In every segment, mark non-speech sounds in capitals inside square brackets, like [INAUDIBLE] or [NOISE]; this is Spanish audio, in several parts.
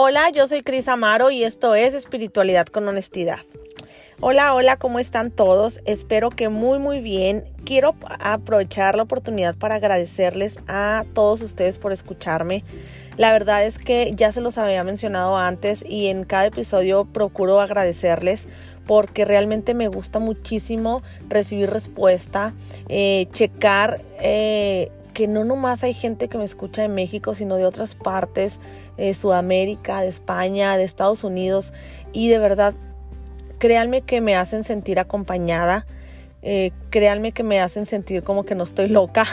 Hola, yo soy Cris Amaro y esto es Espiritualidad con Honestidad. Hola, hola, ¿cómo están todos? Espero que muy, muy bien. Quiero aprovechar la oportunidad para agradecerles a todos ustedes por escucharme. La verdad es que ya se los había mencionado antes y en cada episodio procuro agradecerles porque realmente me gusta muchísimo recibir respuesta, eh, checar eh, que no nomás hay gente que me escucha de México, sino de otras partes, de Sudamérica, de España, de Estados Unidos. Y de verdad, créanme que me hacen sentir acompañada. Eh, créanme que me hacen sentir como que no estoy loca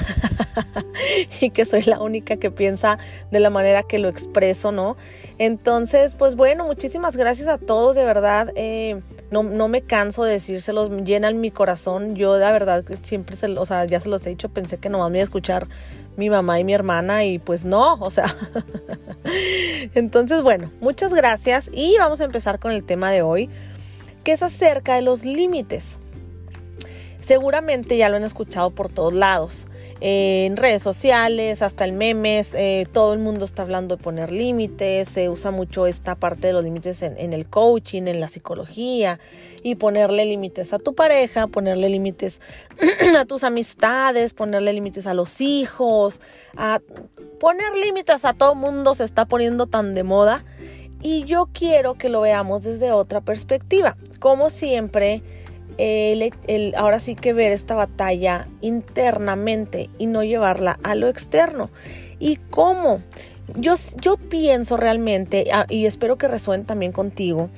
[LAUGHS] y que soy la única que piensa de la manera que lo expreso, ¿no? Entonces, pues bueno, muchísimas gracias a todos, de verdad. Eh, no, no, me canso de decírselos, llenan mi corazón. Yo, de verdad, siempre se, o sea, ya se los he dicho, pensé que nomás me iba a escuchar mi mamá y mi hermana y pues no, o sea. [LAUGHS] Entonces, bueno, muchas gracias y vamos a empezar con el tema de hoy, que es acerca de los límites. Seguramente ya lo han escuchado por todos lados, en redes sociales, hasta en memes, eh, todo el mundo está hablando de poner límites, se usa mucho esta parte de los límites en, el coaching, en la psicología, y ponerle límites a tu pareja, ponerle límites [CLEARS THROAT] a tus amistades, ponerle límites a los hijos, a poner límites a todo el mundo se está poniendo tan de moda. Y yo quiero que lo veamos desde otra perspectiva. Como siempre, el, ahora sí que ver esta batalla internamente y no llevarla a lo externo. ¿Y cómo? Yo, yo pienso realmente, ah, y espero que resuene también contigo,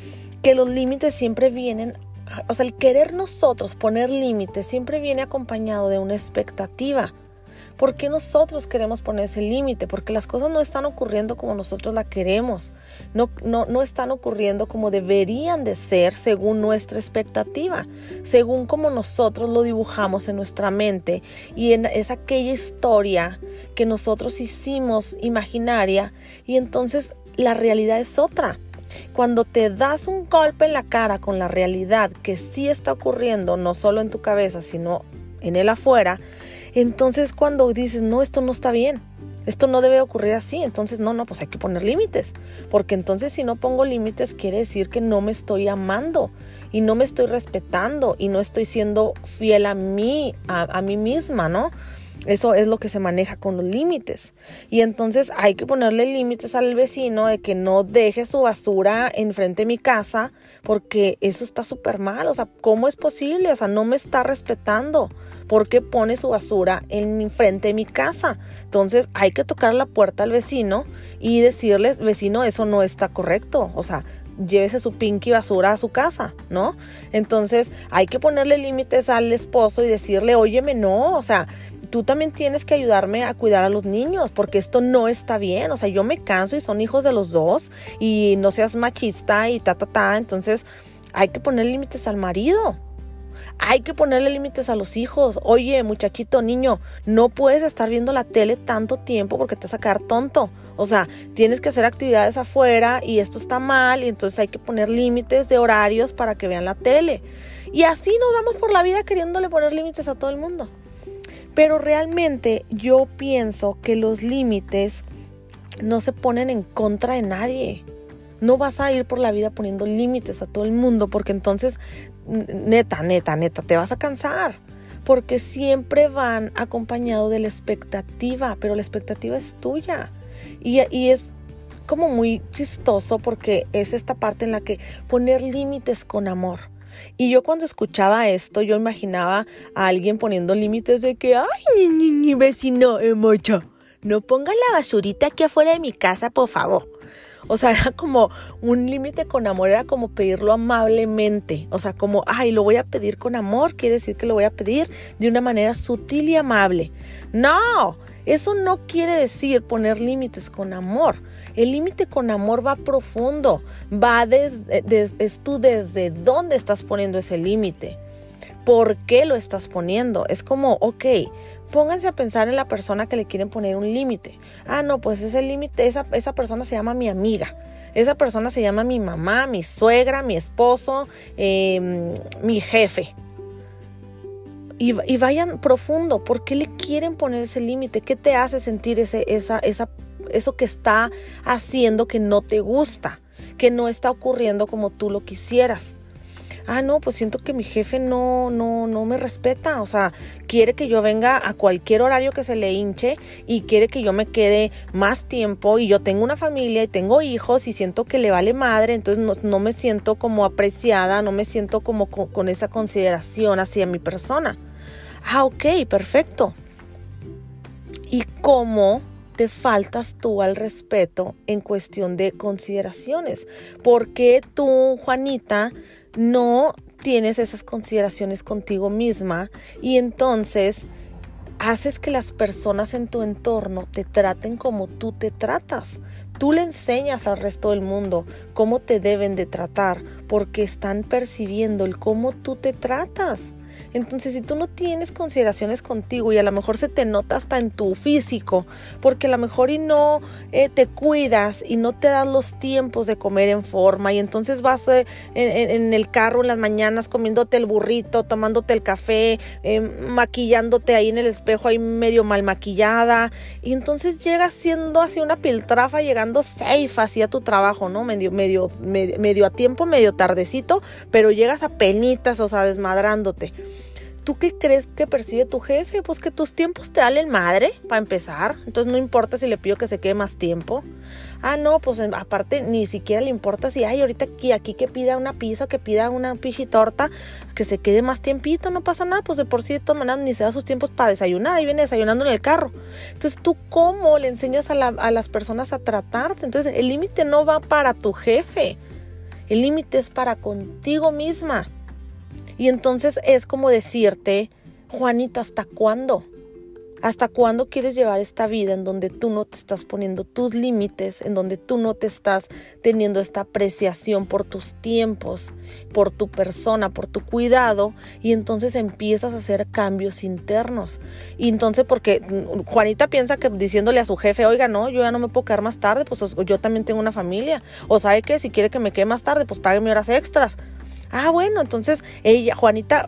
que los límites siempre vienen, o sea, el querer nosotros poner límites siempre viene acompañado de una expectativa. ¿Por qué nosotros queremos poner ese límite? Porque las cosas no están ocurriendo como nosotros la queremos, no, no, no están ocurriendo como deberían de ser según nuestra expectativa, según como nosotros lo dibujamos en nuestra mente y en, es aquella historia que nosotros hicimos imaginaria y entonces la realidad es otra. Cuando te das un golpe en la cara con la realidad que sí está ocurriendo, no solo en tu cabeza, sino en el afuera, entonces cuando dices, no, esto no está bien, esto no debe ocurrir así, entonces no, no, pues hay que poner límites, porque entonces si no pongo límites quiere decir que no me estoy amando y no me estoy respetando y no estoy siendo fiel a mí, a, mí misma, ¿no? Eso es lo que se maneja con los límites. Y entonces hay que ponerle límites al vecino de que no deje su basura enfrente de mi casa porque eso está súper mal. O sea, ¿cómo es posible? O sea, no me está respetando porque pone su basura en frente de mi casa. Entonces hay que tocar la puerta al vecino y decirles, vecino, eso no está correcto. O sea, llévese su pinky basura a su casa, ¿no? Entonces hay que ponerle límites al esposo y decirle, óyeme, no, o sea, tú también tienes que ayudarme a cuidar a los niños porque esto no está bien, o sea, yo me canso y son hijos de los dos y no seas machista y ta, ta, ta, entonces hay que poner límites al marido, hay que ponerle límites a los hijos. Oye, muchachito, niño, no puedes estar viendo la tele tanto tiempo porque te vas a quedar tonto. O sea, tienes que hacer actividades afuera y esto está mal y entonces hay que poner límites de horarios para que vean la tele. Y así nos vamos por la vida queriéndole poner límites a todo el mundo. Pero realmente yo pienso que los límites no se ponen en contra de nadie. No vas a ir por la vida poniendo límites a todo el mundo porque entonces, neta, neta, neta, te vas a cansar. Porque siempre van acompañado de la expectativa, pero la expectativa es tuya. Y, y es como muy chistoso porque es esta parte en la que poner límites con amor. Y yo cuando escuchaba esto, yo imaginaba a alguien poniendo límites de que, ay, ni, ni, ni vecino, eh, mocha, no ponga la basurita aquí afuera de mi casa, por favor. O sea, [LAUGHS] era como un límite con amor, era como pedirlo amablemente. O sea, como, ay, lo voy a pedir con amor, quiere decir que lo voy a pedir de una manera sutil y amable. No, eso no quiere decir poner límites con amor. El límite con amor va profundo, va desde, es tú desde dónde estás poniendo ese límite. ¿Por qué lo estás poniendo? Es como, ok, pónganse a pensar en la persona que le quieren poner un límite. Ah, no, pues ese límite, esa, esa persona se llama mi amiga. Esa persona se llama mi mamá, mi suegra, mi esposo, em, mi jefe. Y, vayan profundo. ¿Por qué le quieren poner ese límite? ¿Qué te hace sentir ese, esa, esa eso que está haciendo que no te gusta, que no está ocurriendo como tú lo quisieras ah, no, pues siento que mi jefe no, no, no me respeta, o sea, quiere que yo venga a cualquier horario que se le hinche y quiere que yo me quede más tiempo y yo tengo una familia y tengo hijos y siento que le vale madre, entonces no, me siento como apreciada, no me siento como con, con esa consideración hacia mi persona. Ah, ok, perfecto. ¿Y cómo te faltas tú al respeto en cuestión de consideraciones? ¿Por qué tú, Juanita, no tienes esas consideraciones contigo misma y entonces haces que las personas en tu entorno te traten como tú te tratas. Tú le enseñas al resto del mundo cómo te deben de tratar porque están percibiendo el cómo tú te tratas. Entonces, si tú no tienes consideraciones contigo y a lo mejor se te nota hasta en tu físico, porque a lo mejor y no eh, te cuidas y no te das los tiempos de comer en forma y entonces vas eh, en, el carro en las mañanas comiéndote el burrito, tomándote el café, eh, maquillándote ahí en el espejo ahí medio mal maquillada y entonces llegas siendo así una piltrafa llegando safe así a tu trabajo, ¿no? Medio, medio, medio, medio a tiempo, medio tardecito, pero llegas a penitas, o sea, desmadrándote. ¿Tú qué crees que percibe tu jefe? Pues que tus tiempos te dan madre, para empezar. Entonces no importa si le pido que se quede más tiempo. Ah, no, pues aparte ni siquiera le importa si hay ahorita aquí, que pida una pizza, que pida una pichitorta, que se quede más tiempito, no pasa nada. Pues de por sí de todas maneras ni se da sus tiempos para desayunar. Ahí viene desayunando en el carro. Entonces tú cómo le enseñas a, a las personas a tratarte. Entonces el límite no va para tu jefe. El límite es para contigo misma. Y entonces es como decirte, Juanita, ¿hasta cuándo? ¿Hasta cuándo quieres llevar esta vida en donde tú no te estás poniendo tus límites, en donde tú no te estás teniendo esta apreciación por tus tiempos, por tu persona, por tu cuidado y entonces empiezas a hacer cambios internos? Y entonces porque Juanita piensa que diciéndole a su jefe, oiga, no, yo ya no me puedo quedar más tarde, pues yo también tengo una familia. O sabe que si quiere que me quede más tarde, pues págueme horas extras. Ah, bueno, entonces ella, Juanita,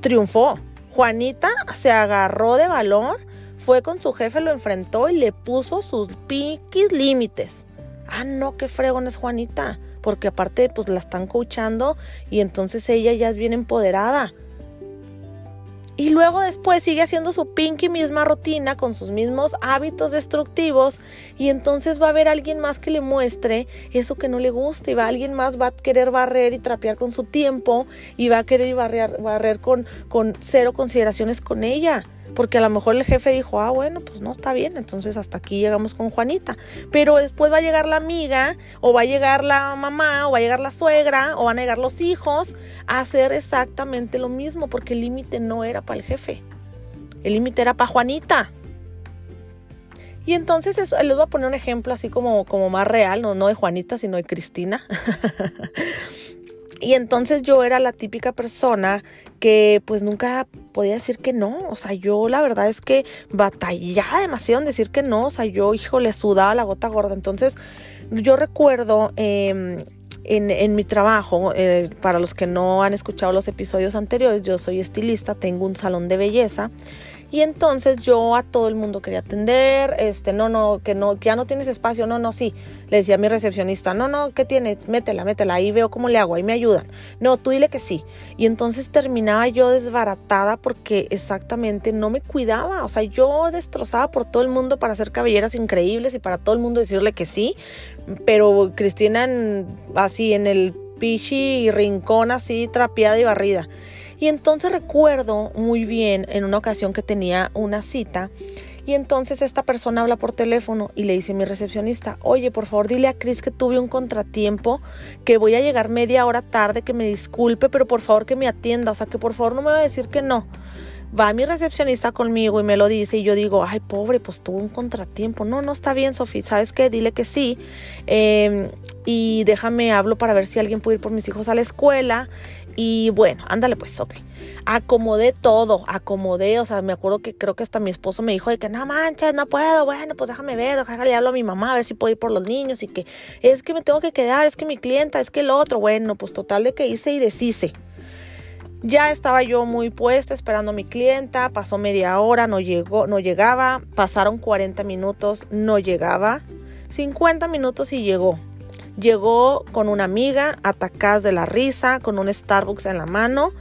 triunfó. Juanita se agarró de valor, fue con su jefe, lo enfrentó y le puso sus piquis límites. Ah, no, qué fregón es Juanita, porque aparte pues la están coachando y entonces ella ya es bien empoderada. Y luego después sigue haciendo su pinky misma rutina con sus mismos hábitos destructivos y entonces va a haber alguien más que le muestre eso que no le gusta y va alguien más va a querer barrer y trapear con su tiempo y va a querer barrer, barrer con, con cero consideraciones con ella porque a lo mejor el jefe dijo, ah, bueno, pues no, está bien, entonces hasta aquí llegamos con Juanita. Pero después va a llegar la amiga, o va a llegar la mamá, o va a llegar la suegra, o van a llegar los hijos a hacer exactamente lo mismo, porque el límite no era para el jefe, el límite era para Juanita. Y entonces les voy a poner un ejemplo así como, como más real, no, no de Juanita, sino de Cristina. [LAUGHS] Y entonces yo era la típica persona que pues nunca podía decir que no. O sea, yo la verdad es que batallaba demasiado en decir que no. O sea, yo, hijo, le sudaba la gota gorda. Entonces yo recuerdo... Em, en, mi trabajo, eh, para los que no han escuchado los episodios anteriores, yo soy estilista, tengo un salón de belleza y entonces yo a todo el mundo quería atender, este, no, no, que no, ya no tienes espacio, no, no, sí. Le decía a mi recepcionista, no, no, ¿qué tiene? Métela, métela, ahí veo cómo le hago, ahí me ayudan. No, tú dile que sí. Y entonces terminaba yo desbaratada porque exactamente no me cuidaba, o sea, yo destrozaba por todo el mundo para hacer cabelleras increíbles y para todo el mundo decirle que sí, pero Cristina así en el pichi rincón así trapeada y barrida. Y entonces recuerdo muy bien en una ocasión que tenía una cita y entonces esta persona habla por teléfono y le dice a mi recepcionista, oye, por favor dile a Chris que tuve un contratiempo, que voy a llegar media hora tarde, que me disculpe, pero por favor que me atienda, o sea, que por favor no me va a decir que no va mi recepcionista conmigo y me lo dice y yo digo, ay, pobre, pues tuvo un contratiempo. No, no está bien, Sofía, ¿sabes qué? Dile que sí. Em, y déjame hablo para ver si alguien puede ir por mis hijos a la escuela. Y bueno, ándale pues, ok. Acomodé todo, acomodé, o sea, me acuerdo que creo que hasta mi esposo me dijo de que no manches, no puedo, bueno, pues déjame ver, déjale hablo a mi mamá a ver si puedo ir por los niños y que es que me tengo que quedar, es que mi clienta, es que el otro, bueno, pues total de que hice y deshice. Ya estaba yo muy puesta esperando a mi clienta, pasó media hora, no llegó, no llegaba, pasaron 40 minutos, no llegaba, 50 minutos y llegó. Llegó con una amiga, atacadas de la risa, con un Starbucks en la mano.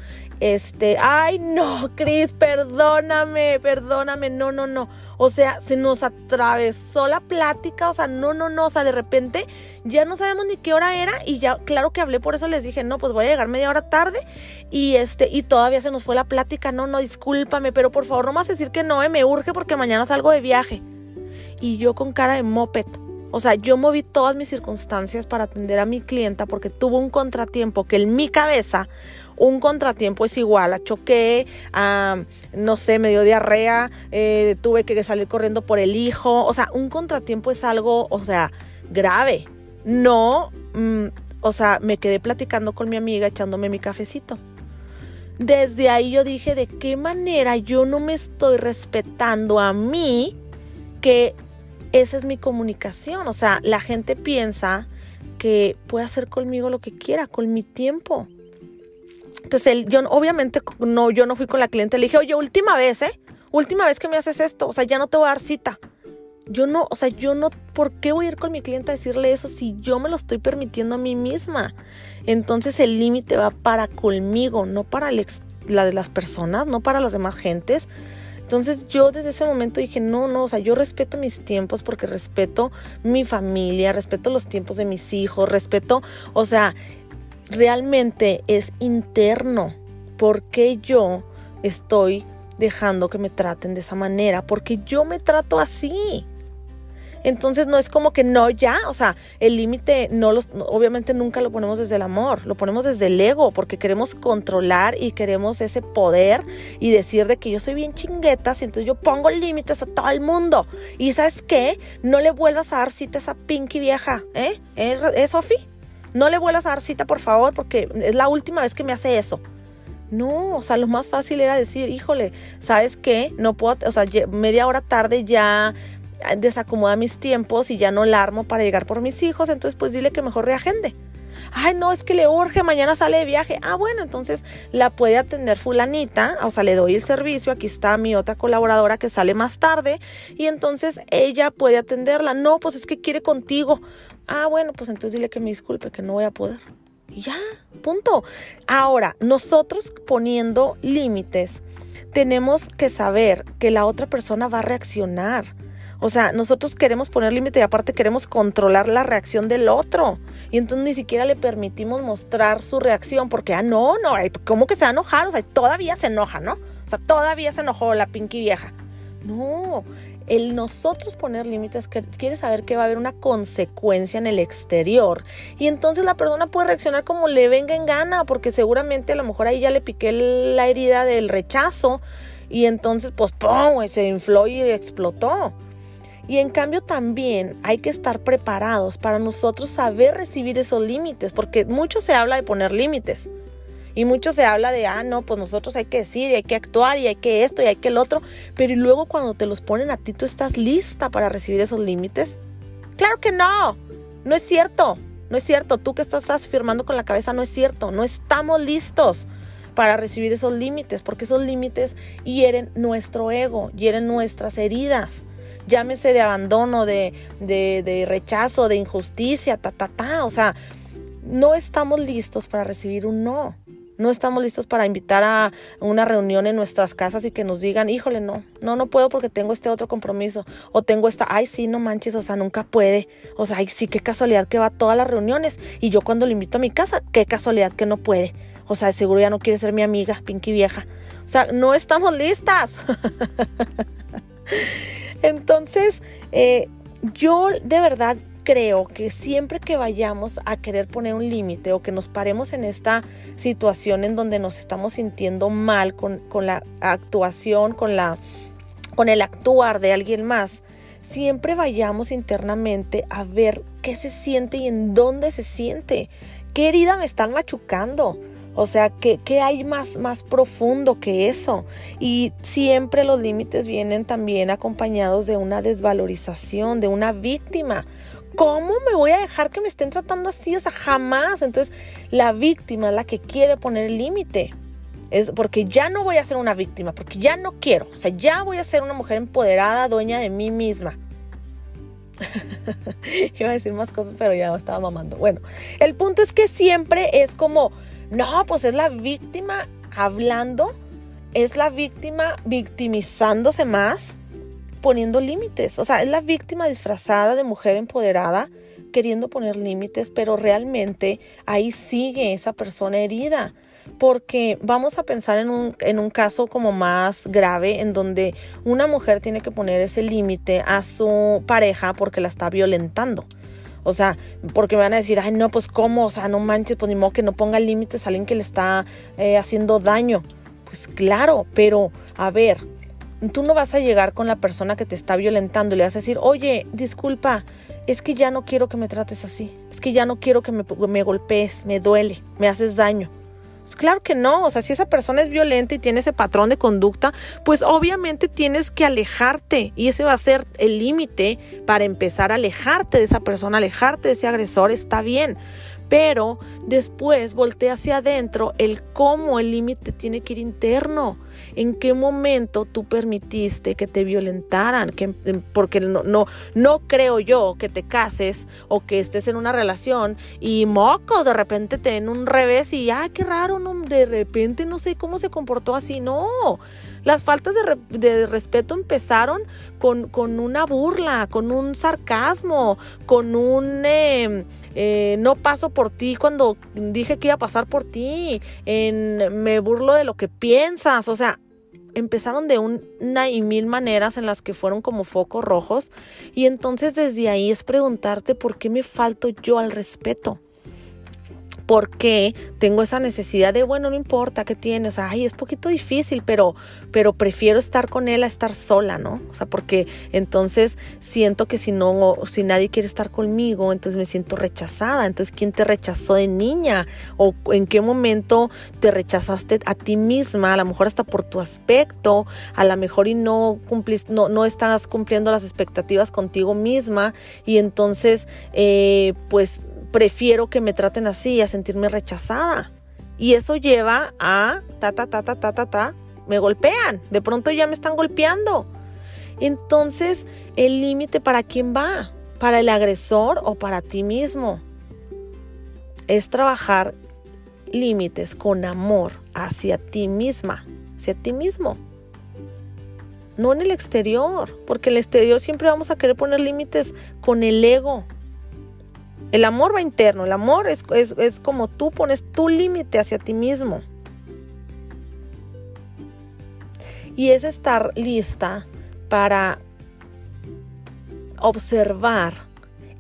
Este, ay no, Cris, perdóname, perdóname, no, no, no. O sea, se nos atravesó la plática, o sea, no, no, no, o sea, de repente ya no sabemos ni qué hora era y ya, claro que hablé, por eso les dije, no, pues voy a llegar media hora tarde y este, y todavía se nos fue la plática, no, no, discúlpame, pero por favor no más decir que no, eh, me urge porque mañana salgo de viaje. Y yo con cara de moped o sea, yo moví todas mis circunstancias para atender a mi clienta porque tuvo un contratiempo que en mi cabeza un contratiempo es igual a choqué, no sé, me dio diarrea, eh, tuve que salir corriendo por el hijo. O sea, un contratiempo es algo, o sea, grave. No, mm, o sea, me quedé platicando con mi amiga echándome mi cafecito. Desde ahí yo dije, ¿de qué manera yo no me estoy respetando a mí que esa es mi comunicación. O sea, la gente piensa que puede hacer conmigo lo que quiera, con mi tiempo. Entonces, yo obviamente no, yo no fui con la cliente, le dije, oye, última vez, ¿eh? Última vez que me haces esto, o sea, ya no te voy a dar cita. Yo no, o sea, yo no, ¿por qué voy a ir con mi cliente a decirle eso si yo me lo estoy permitiendo a mí misma? Entonces el límite va para conmigo, no para la de las personas, no para las demás gentes. Entonces yo desde ese momento dije, no, no, o sea, yo respeto mis tiempos porque respeto mi familia, respeto los tiempos de mis hijos, respeto, o sea, realmente es interno. porque yo estoy dejando que me traten de esa manera? Porque yo me trato así. Entonces no es como que no ya, o sea, el límite no los obviamente nunca lo ponemos desde el amor, lo ponemos desde el ego porque queremos controlar y queremos ese poder y decir de que yo soy bien chinguetas y entonces yo pongo límites a todo el mundo. Y ¿sabes qué? No le vuelvas a dar cita a esa pinky vieja, ¿eh? ¿Eh, ¿Eh Sofi? No le vuelvas a dar cita, por favor, porque es la última vez que me hace eso. No, o sea, lo más fácil era decir, híjole, ¿sabes qué? No puedo, o sea, media hora tarde ya desacomoda mis tiempos y ya no la armo para llegar por mis hijos, entonces pues dile que mejor reagende. Ay, no, es que le urge, mañana sale de viaje. Ah, bueno, entonces la puede atender fulanita, o sea, le doy el servicio, aquí está mi otra colaboradora que sale más tarde y entonces ella puede atenderla. No, pues es que quiere contigo. Ah, bueno, pues entonces dile que me disculpe, que no voy a poder. Y ya, punto. Ahora, nosotros poniendo límites, tenemos que saber que la otra persona va a reaccionar. O sea, nosotros queremos poner límite y aparte queremos controlar la reacción del otro. Y entonces ni siquiera le permitimos mostrar su reacción porque, ah, no, no, ¿cómo que se va a enojar? O sea, todavía se enoja, ¿no? O sea, todavía se enojó la Pinky vieja. No, el nosotros poner límites quiere saber que va a haber una consecuencia en el exterior. Y entonces la persona puede reaccionar como le venga en gana, porque seguramente a lo mejor ahí ya le piqué la herida del rechazo. Y entonces, pues, ¡pum! Se infló y explotó. Y en cambio también hay que estar preparados para nosotros saber recibir esos límites, porque mucho se habla de poner límites. Y mucho se habla de, ah, no, pues nosotros hay que decir y hay que actuar y hay que esto y hay que el otro. Pero luego cuando te los ponen a ti, ¿tú estás lista para recibir esos límites? Claro que no. No es cierto. No es cierto. Tú que estás afirmando con la cabeza, no es cierto. No estamos listos para recibir esos límites, porque esos límites hieren nuestro ego, hieren nuestras heridas llámese de abandono, de, de, rechazo, de injusticia, ta, ta, ta. O sea, no estamos listos para recibir un no. No estamos listos para invitar a una reunión en nuestras casas y que nos digan, híjole, no, no, no puedo porque tengo este otro compromiso. O tengo esta, ay, sí, no manches, o sea, nunca puede. O sea, ay, sí, qué casualidad que va a todas las reuniones. Y yo cuando le invito a mi casa, qué casualidad que no puede. O sea, de seguro ya no quiere ser mi amiga, Pinky vieja. O sea, no estamos listas. [LAUGHS] Entonces, eh, yo de verdad creo que siempre que vayamos a querer poner un límite o que nos paremos en esta situación en donde nos estamos sintiendo mal con, con la actuación, con, la, con el actuar de alguien más, siempre vayamos internamente a ver qué se siente y en dónde se siente, qué herida me están machucando. O sea, ¿qué, hay más, más profundo que eso? Y siempre los límites vienen también acompañados de una desvalorización, de una víctima. ¿Cómo me voy a dejar que me estén tratando así? O sea, jamás. Entonces, la víctima es la que quiere poner el límite. Es porque ya no voy a ser una víctima, porque ya no quiero. O sea, ya voy a ser una mujer empoderada, dueña de mí misma. [LAUGHS] Iba a decir más cosas, pero ya estaba mamando. Bueno, el punto es que siempre es como, no, pues es la víctima hablando, es la víctima victimizándose más, poniendo límites. O sea, es la víctima disfrazada de mujer empoderada queriendo poner límites, pero realmente ahí sigue esa persona herida. Porque vamos a pensar en un, en un caso como más grave, en donde una mujer tiene que poner ese límite a su pareja porque la está violentando. O sea, porque me van a decir, ay, no, pues cómo, o sea, no manches, pues ni modo que no ponga límites a alguien que le está eh, haciendo daño. Pues claro, pero a ver, tú no vas a llegar con la persona que te está violentando y le vas a decir, oye, disculpa, es que ya no quiero que me trates así, es que ya no quiero que me, me golpees, me duele, me haces daño. Pues claro que no, o sea, si esa persona es violenta y tiene ese patrón de conducta, pues obviamente tienes que alejarte y ese va a ser el límite para empezar a alejarte de esa persona, alejarte de ese agresor, está bien pero después voltea hacia adentro el cómo el límite tiene que ir interno. En qué momento tú permitiste que te violentaran, que, em, porque no, no, no creo yo que te cases o que estés en una relación y mocos de repente te den un revés y ay, qué raro, no, de repente no sé cómo se comportó así. No, las faltas de, respeto empezaron con, con, una burla, con un sarcasmo, con un... Em, eh, no paso por ti cuando dije que iba a pasar por ti, en, me burlo de lo que piensas, o sea, empezaron de una y mil maneras en las que fueron como focos rojos. Y entonces desde ahí es preguntarte por qué me falto yo al respeto porque tengo esa necesidad de, bueno, no importa qué tienes, ay, es poquito difícil, pero, pero prefiero estar con él a estar sola, ¿no? O sea, porque entonces siento que si no, si nadie quiere estar conmigo, entonces me siento rechazada. Entonces, ¿quién te rechazó de niña? ¿O en qué momento te rechazaste a ti misma? A lo mejor hasta por tu aspecto, a lo mejor y no cumpliste, no, no estás cumpliendo las expectativas contigo misma y entonces, eh, pues prefiero que me traten así, a sentirme rechazada. Y eso lleva a ta, ta, ta, ta, ta, ta, ta, me golpean. De pronto ya me están golpeando. Entonces, el límite para quién va? ¿Para el agresor o para ti mismo? Es trabajar límites con amor hacia ti misma, hacia ti mismo. No en el exterior, porque en el exterior siempre vamos a querer poner límites con el ego, el amor va interno, el amor es, es, como tú pones tu límite hacia ti mismo. Y es estar lista para observar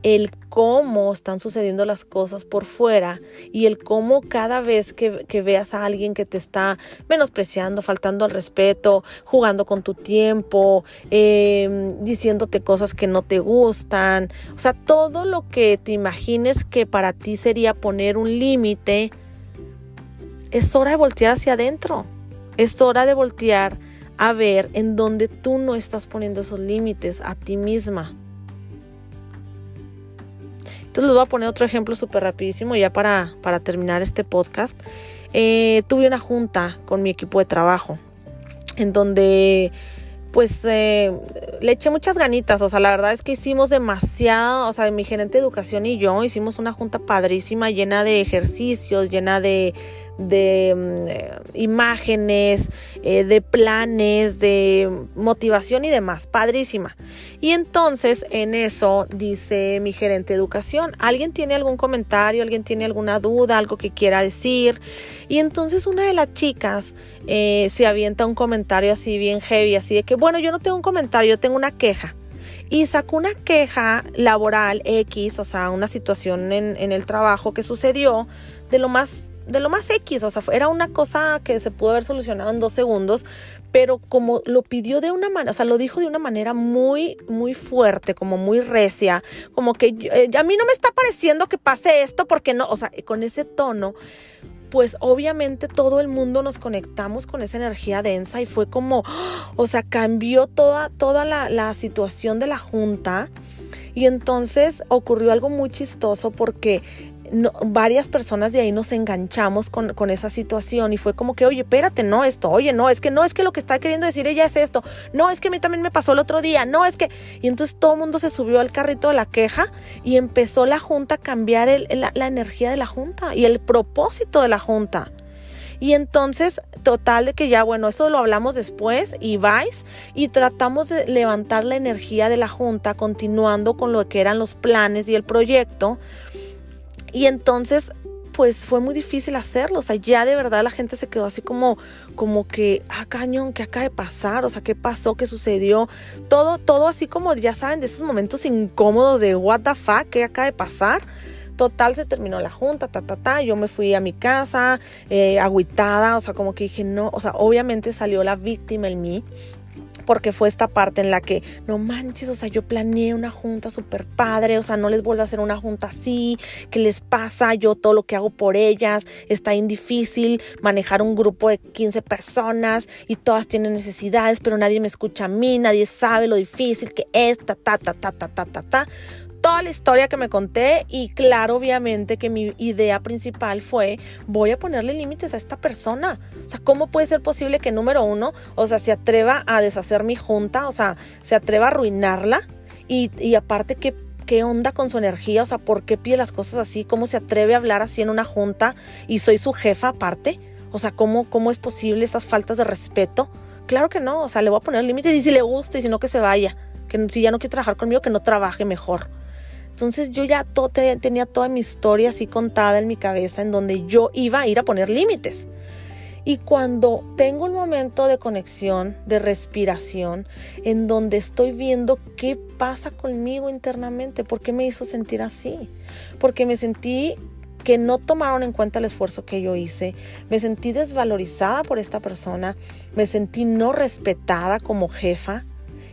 el cómo están sucediendo las cosas por fuera y el cómo cada vez que, veas a alguien que te está menospreciando, faltando al respeto, jugando con tu tiempo, em, diciéndote cosas que no te gustan, o sea, todo lo que te imagines que para ti sería poner un límite, es hora de voltear hacia adentro, es hora de voltear a ver en dónde tú no estás poniendo esos límites a ti misma. Entonces les voy a poner otro ejemplo súper rapidísimo ya para, para terminar este podcast. Eh, tuve una junta con mi equipo de trabajo en donde pues eh, le eché muchas ganitas, o sea, la verdad es que hicimos demasiado, o sea, mi gerente de educación y yo hicimos una junta padrísima, llena de ejercicios, llena de, de mm, eh, imágenes, eh, de planes, de motivación y demás, padrísima. Y entonces en eso dice mi gerente de educación, ¿alguien tiene algún comentario? ¿Alguien tiene alguna duda? ¿Algo que quiera decir? Y entonces una de las chicas eh, se avienta un comentario así bien heavy, así de que, bueno, yo no tengo un comentario, yo tengo una queja y sacó una queja laboral X, o sea, una situación en, en, el trabajo que sucedió de lo más de lo más X, o sea, era una cosa que se pudo haber solucionado en dos segundos, pero como lo pidió de una manera, o sea, lo dijo de una manera muy, muy fuerte, como muy recia, como que eh, a mí no me está pareciendo que pase esto porque no, o sea, con ese tono, pues obviamente todo el mundo nos conectamos con esa energía densa y fue como, o sea, cambió toda, toda la, la situación de la junta. Y entonces ocurrió algo muy chistoso porque varias personas de ahí nos enganchamos con, con, esa situación y fue como que, oye, espérate, no esto, oye, no, es que no, es que lo que está queriendo decir ella es esto, no, es que a mí también me pasó el otro día, no, es que... Y entonces todo el mundo se subió al carrito de la queja y empezó la junta a cambiar la, la energía de la junta y el propósito de la junta. Y entonces, total de que ya, bueno, eso lo hablamos después y vais y tratamos de levantar la energía de la junta, continuando con lo que eran los planes y el proyecto. Y entonces pues fue muy difícil hacerlo. O sea, ya de verdad la gente se quedó así como, como que, ah, cañón, ¿qué acaba de pasar? O sea, ¿qué pasó? ¿Qué sucedió? Todo, todo así como, ya saben, de esos momentos incómodos de what the fuck, ¿qué acaba de pasar? Total, se terminó la junta, ta, ta, ta. Yo me fui a mi casa, eh, o sea, como que dije, no, o sea, obviamente salió la víctima en mí porque fue esta parte en la que, no manches, o sea, yo planeé una junta súper padre, o sea, no les vuelvo a hacer una junta así, ¿qué les pasa? Yo todo lo que hago por ellas, está difícil manejar un grupo de 15 personas y todas tienen necesidades, pero nadie me escucha a mí, nadie sabe lo difícil que es, ta, ta, ta, ta, ta, ta, ta, ta toda la historia que me conté y claro, obviamente que mi idea principal fue, voy a ponerle límites a esta persona. O sea, ¿cómo puede ser posible que número uno, o sea, se atreva a deshacer mi junta, o sea, se atreva a arruinarla? Y, y aparte, ¿qué, ¿qué onda con su energía? O sea, ¿por qué pide las cosas así? ¿Cómo se atreve a hablar así en una junta y soy su jefa aparte? O sea, ¿cómo, cómo es posible esas faltas de respeto? Claro que no, o sea, le voy a poner límites y si le gusta y si no que se vaya, que si ya no quiere trabajar conmigo, que no trabaje mejor. Entonces yo ya tenía toda mi historia así contada en mi cabeza en donde yo iba a ir a poner límites. Y cuando tengo un momento de conexión, de respiración, en donde estoy viendo qué pasa conmigo internamente, por qué me hizo sentir así, porque me sentí que no tomaron en cuenta el esfuerzo que yo hice, me sentí desvalorizada por esta persona, me sentí no respetada como jefa,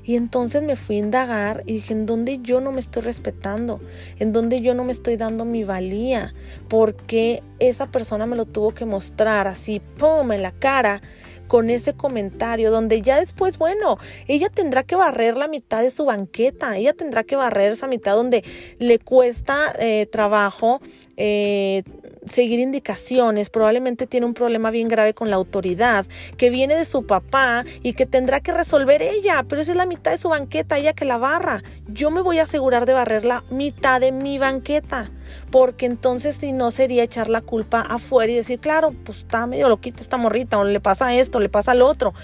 y entonces me fui a indagar y dije, ¿en dónde yo no me estoy respetando? ¿En dónde yo no me estoy dando mi valía? Porque esa persona me lo tuvo que mostrar así, ¡pum!, en la cara con ese comentario, donde ya después, bueno, ella tendrá que barrer la mitad de su banqueta, ella tendrá que barrer esa mitad donde le cuesta eh, trabajo eh, seguir indicaciones, probablemente tiene un problema bien grave con la autoridad, que viene de su papá y que tendrá que resolver ella, pero esa es la mitad de su banqueta, ella que la barra. Yo me voy a asegurar de barrer la mitad de mi banqueta, porque entonces si no sería echar la culpa afuera y decir, claro, pues está medio loquita esta morrita, o le pasa esto, le pasa lo otro.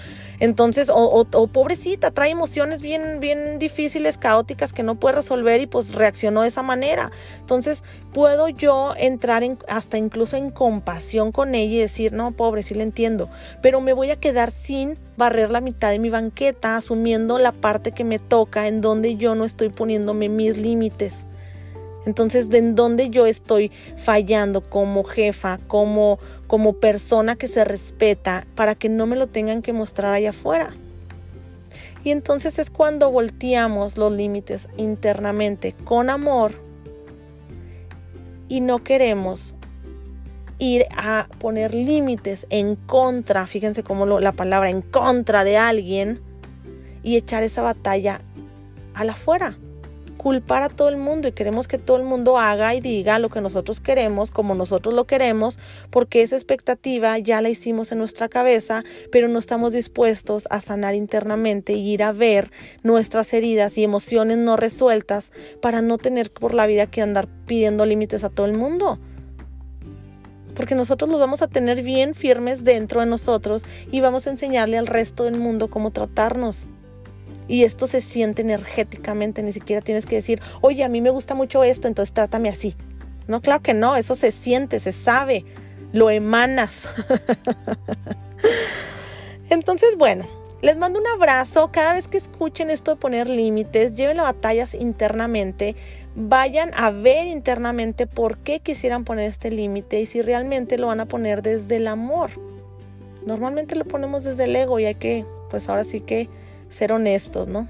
Entonces, o, pobrecita, trae emociones bien, bien difíciles, caóticas que no puede resolver y pues reaccionó de esa manera. Entonces, puedo yo entrar en, hasta incluso en compasión con ella y decir, no, pobre, sí le entiendo, pero me voy a quedar sin barrer la mitad de mi banqueta, asumiendo la parte que me toca, en donde yo no estoy poniéndome mis límites. Entonces, ¿de en dónde yo estoy fallando como jefa, como, como persona que se respeta, para que no me lo tengan que mostrar allá afuera? Y entonces es cuando volteamos los límites internamente con amor y no queremos ir a poner límites en contra, fíjense cómo la palabra en contra de alguien y echar esa batalla a la afuera culpar a todo el mundo y queremos que todo el mundo haga y diga lo que nosotros queremos, como nosotros lo queremos, porque esa expectativa ya la hicimos en nuestra cabeza, pero no estamos dispuestos a sanar internamente y ir a ver nuestras heridas y emociones no resueltas para no tener por la vida que andar pidiendo límites a todo el mundo porque nosotros los vamos a tener bien firmes dentro de nosotros y vamos a enseñarle al resto del mundo cómo tratarnos. Y esto se siente energéticamente, ni siquiera tienes que decir, oye, a mí me gusta mucho esto, entonces trátame así. No, claro que no, eso se siente, se sabe, lo emanas. [LAUGHS] entonces, bueno, les mando un abrazo. Cada vez que escuchen esto de poner límites, lleven las batallas internamente, vayan a ver internamente por qué quisieran poner este límite y si realmente lo van a poner desde el amor. Normalmente lo ponemos desde el ego y hay que, pues ahora sí que ser honestos, ¿no?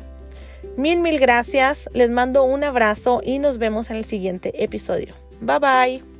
Mil, mil gracias, les mando un abrazo y nos vemos en el siguiente episodio. Bye bye.